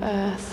earth.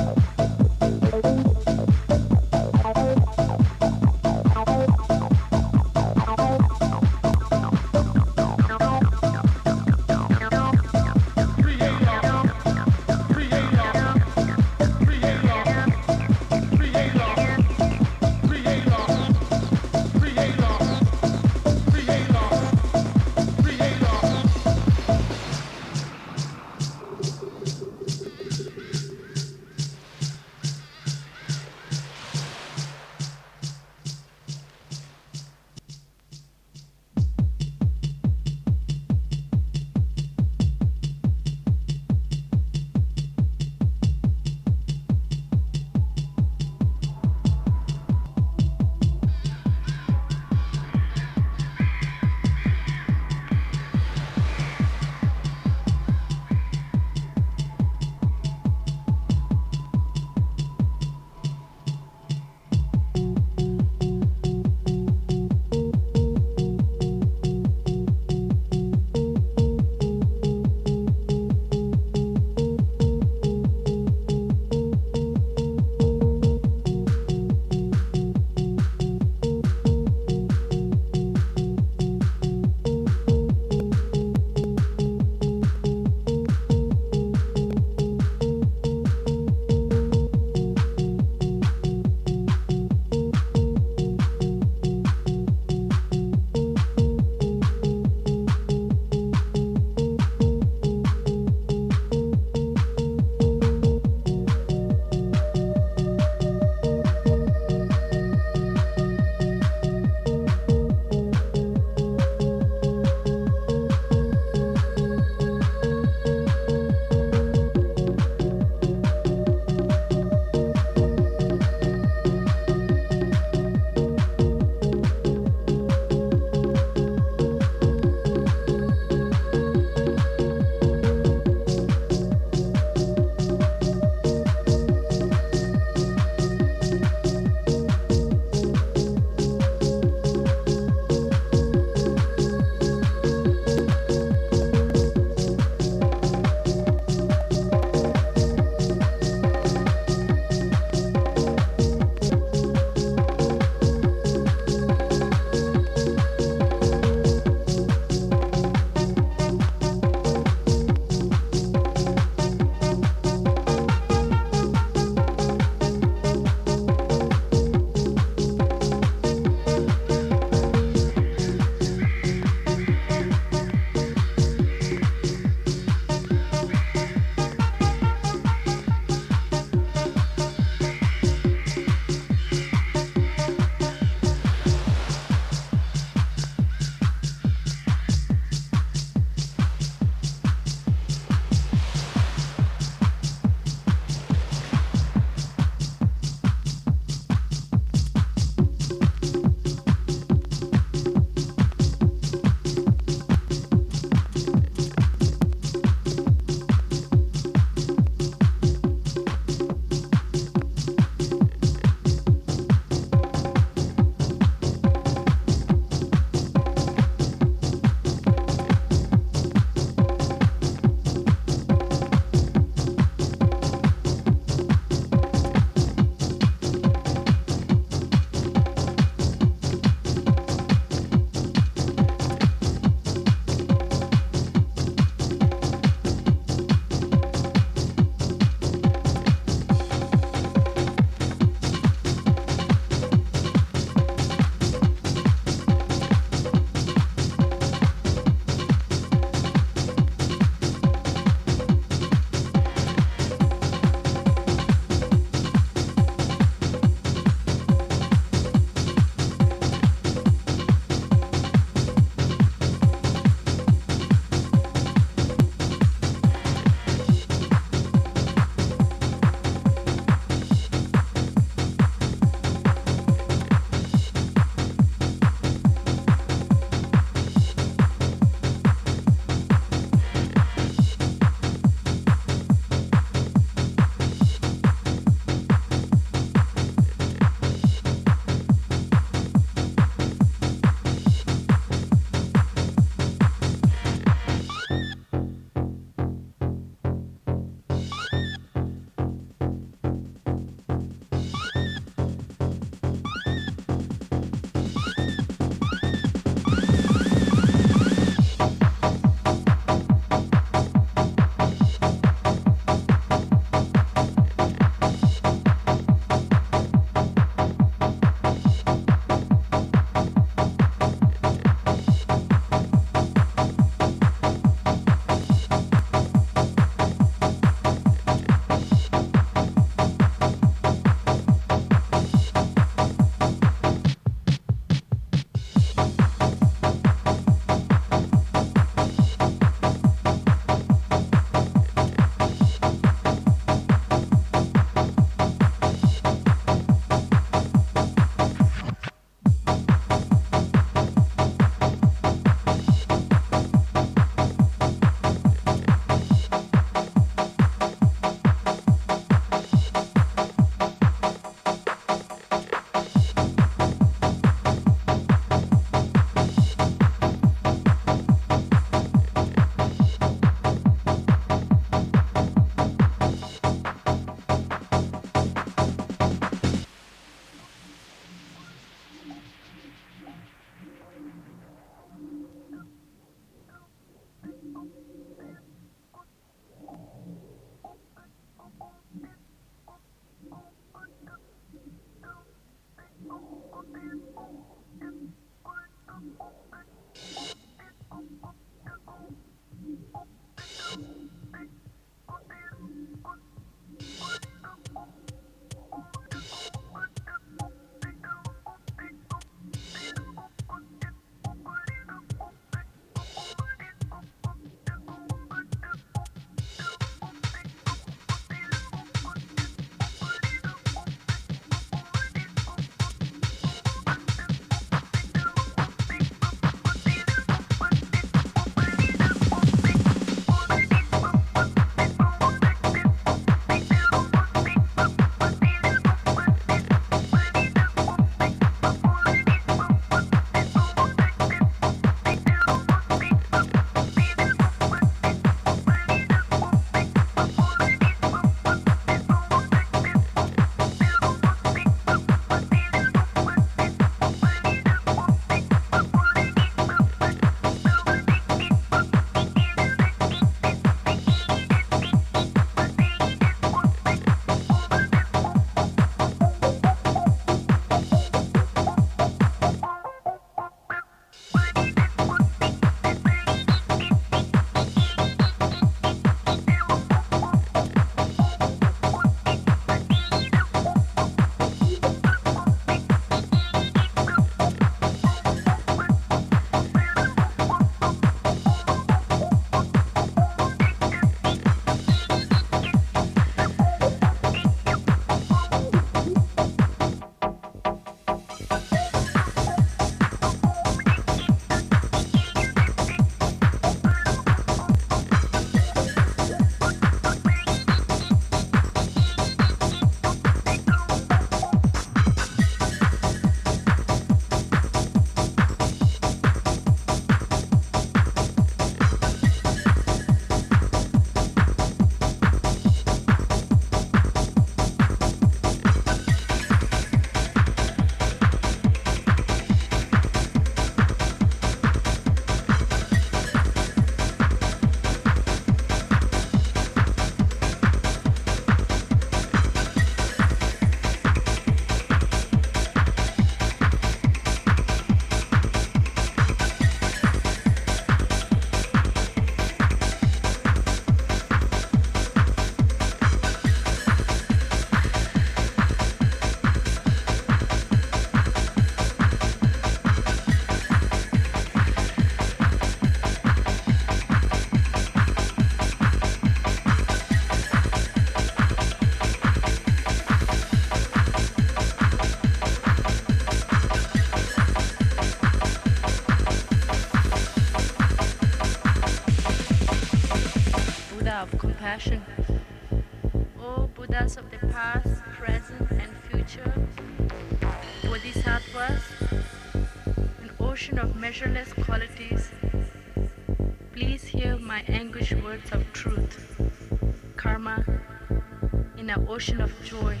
Ocean of joy,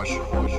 二十五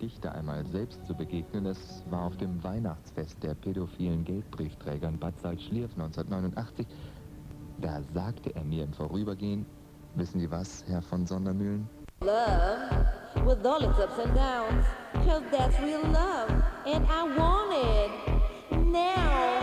Dichter einmal selbst zu begegnen, es war auf dem Weihnachtsfest der pädophilen Geldbriefträger in Bad Salzschlierf 1989, da sagte er mir im Vorübergehen, wissen Sie was, Herr von Sondermühlen? love with all its ups and downs. Cause that's real love. And I want it now.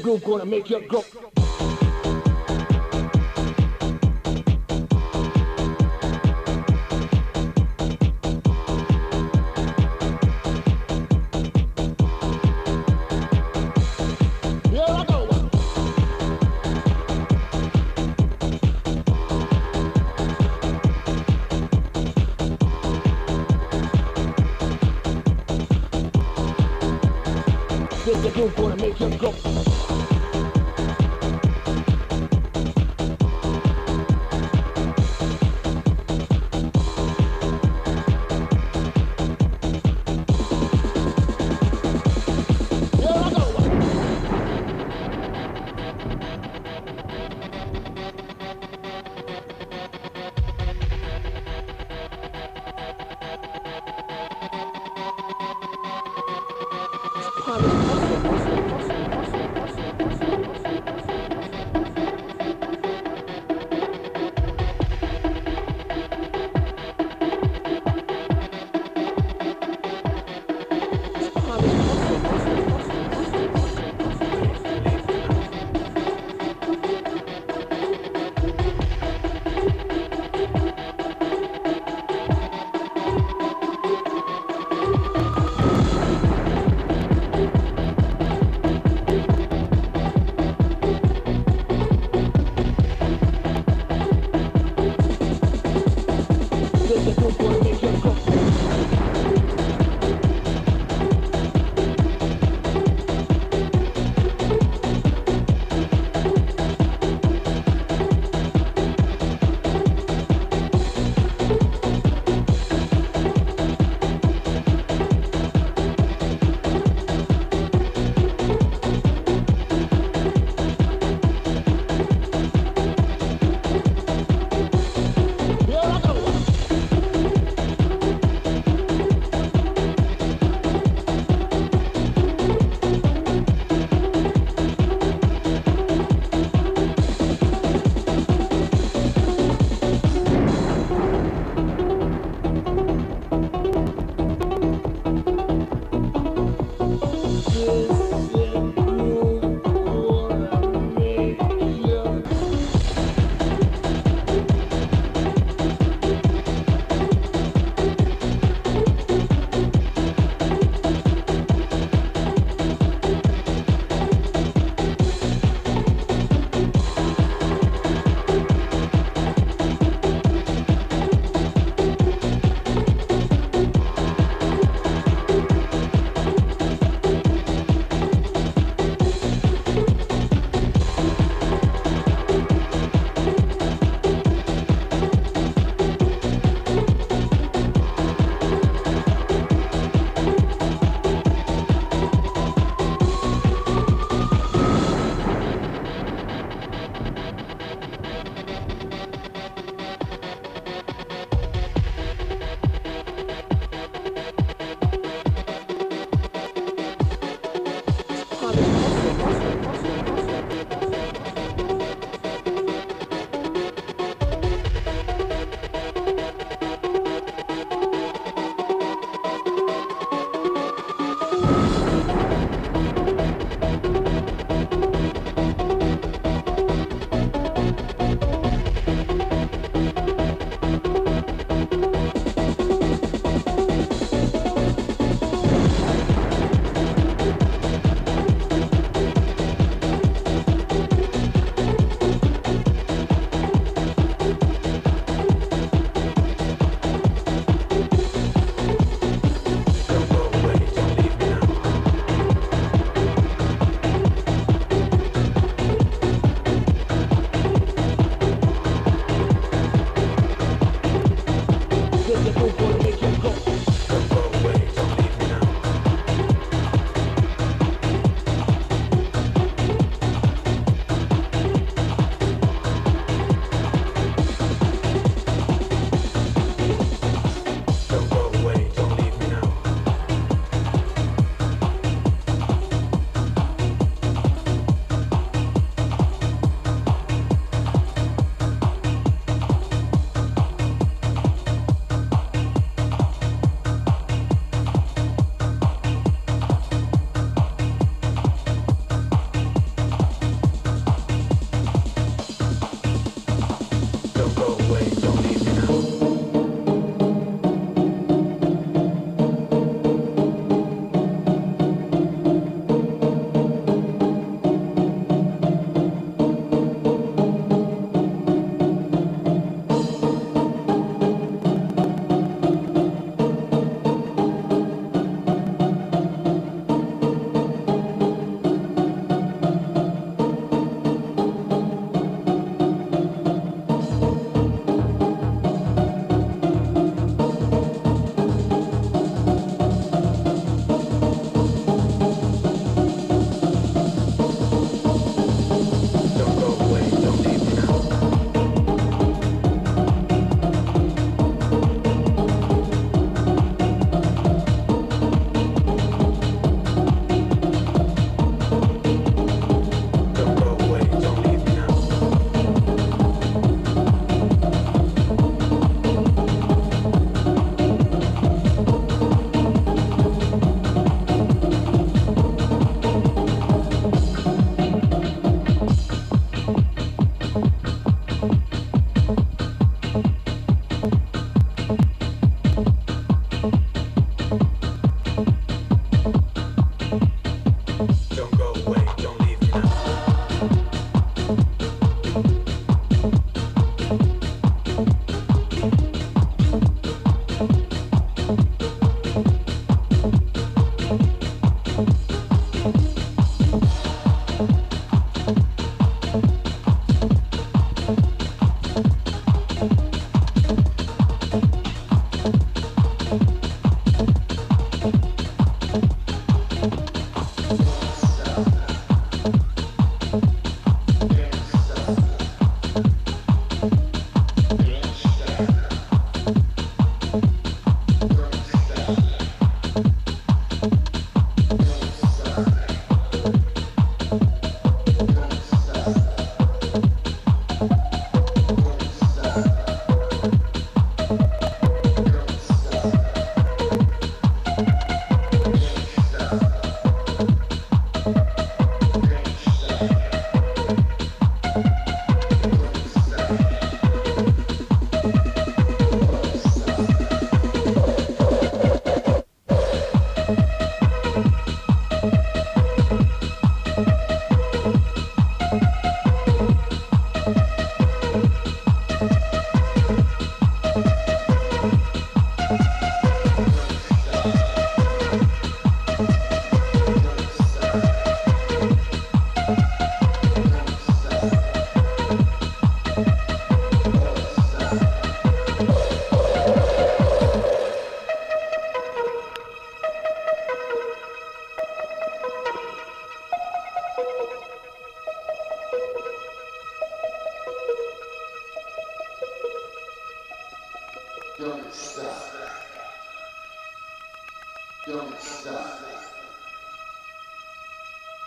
The groove gonna make you go. Here I go. This the groove gonna make you go.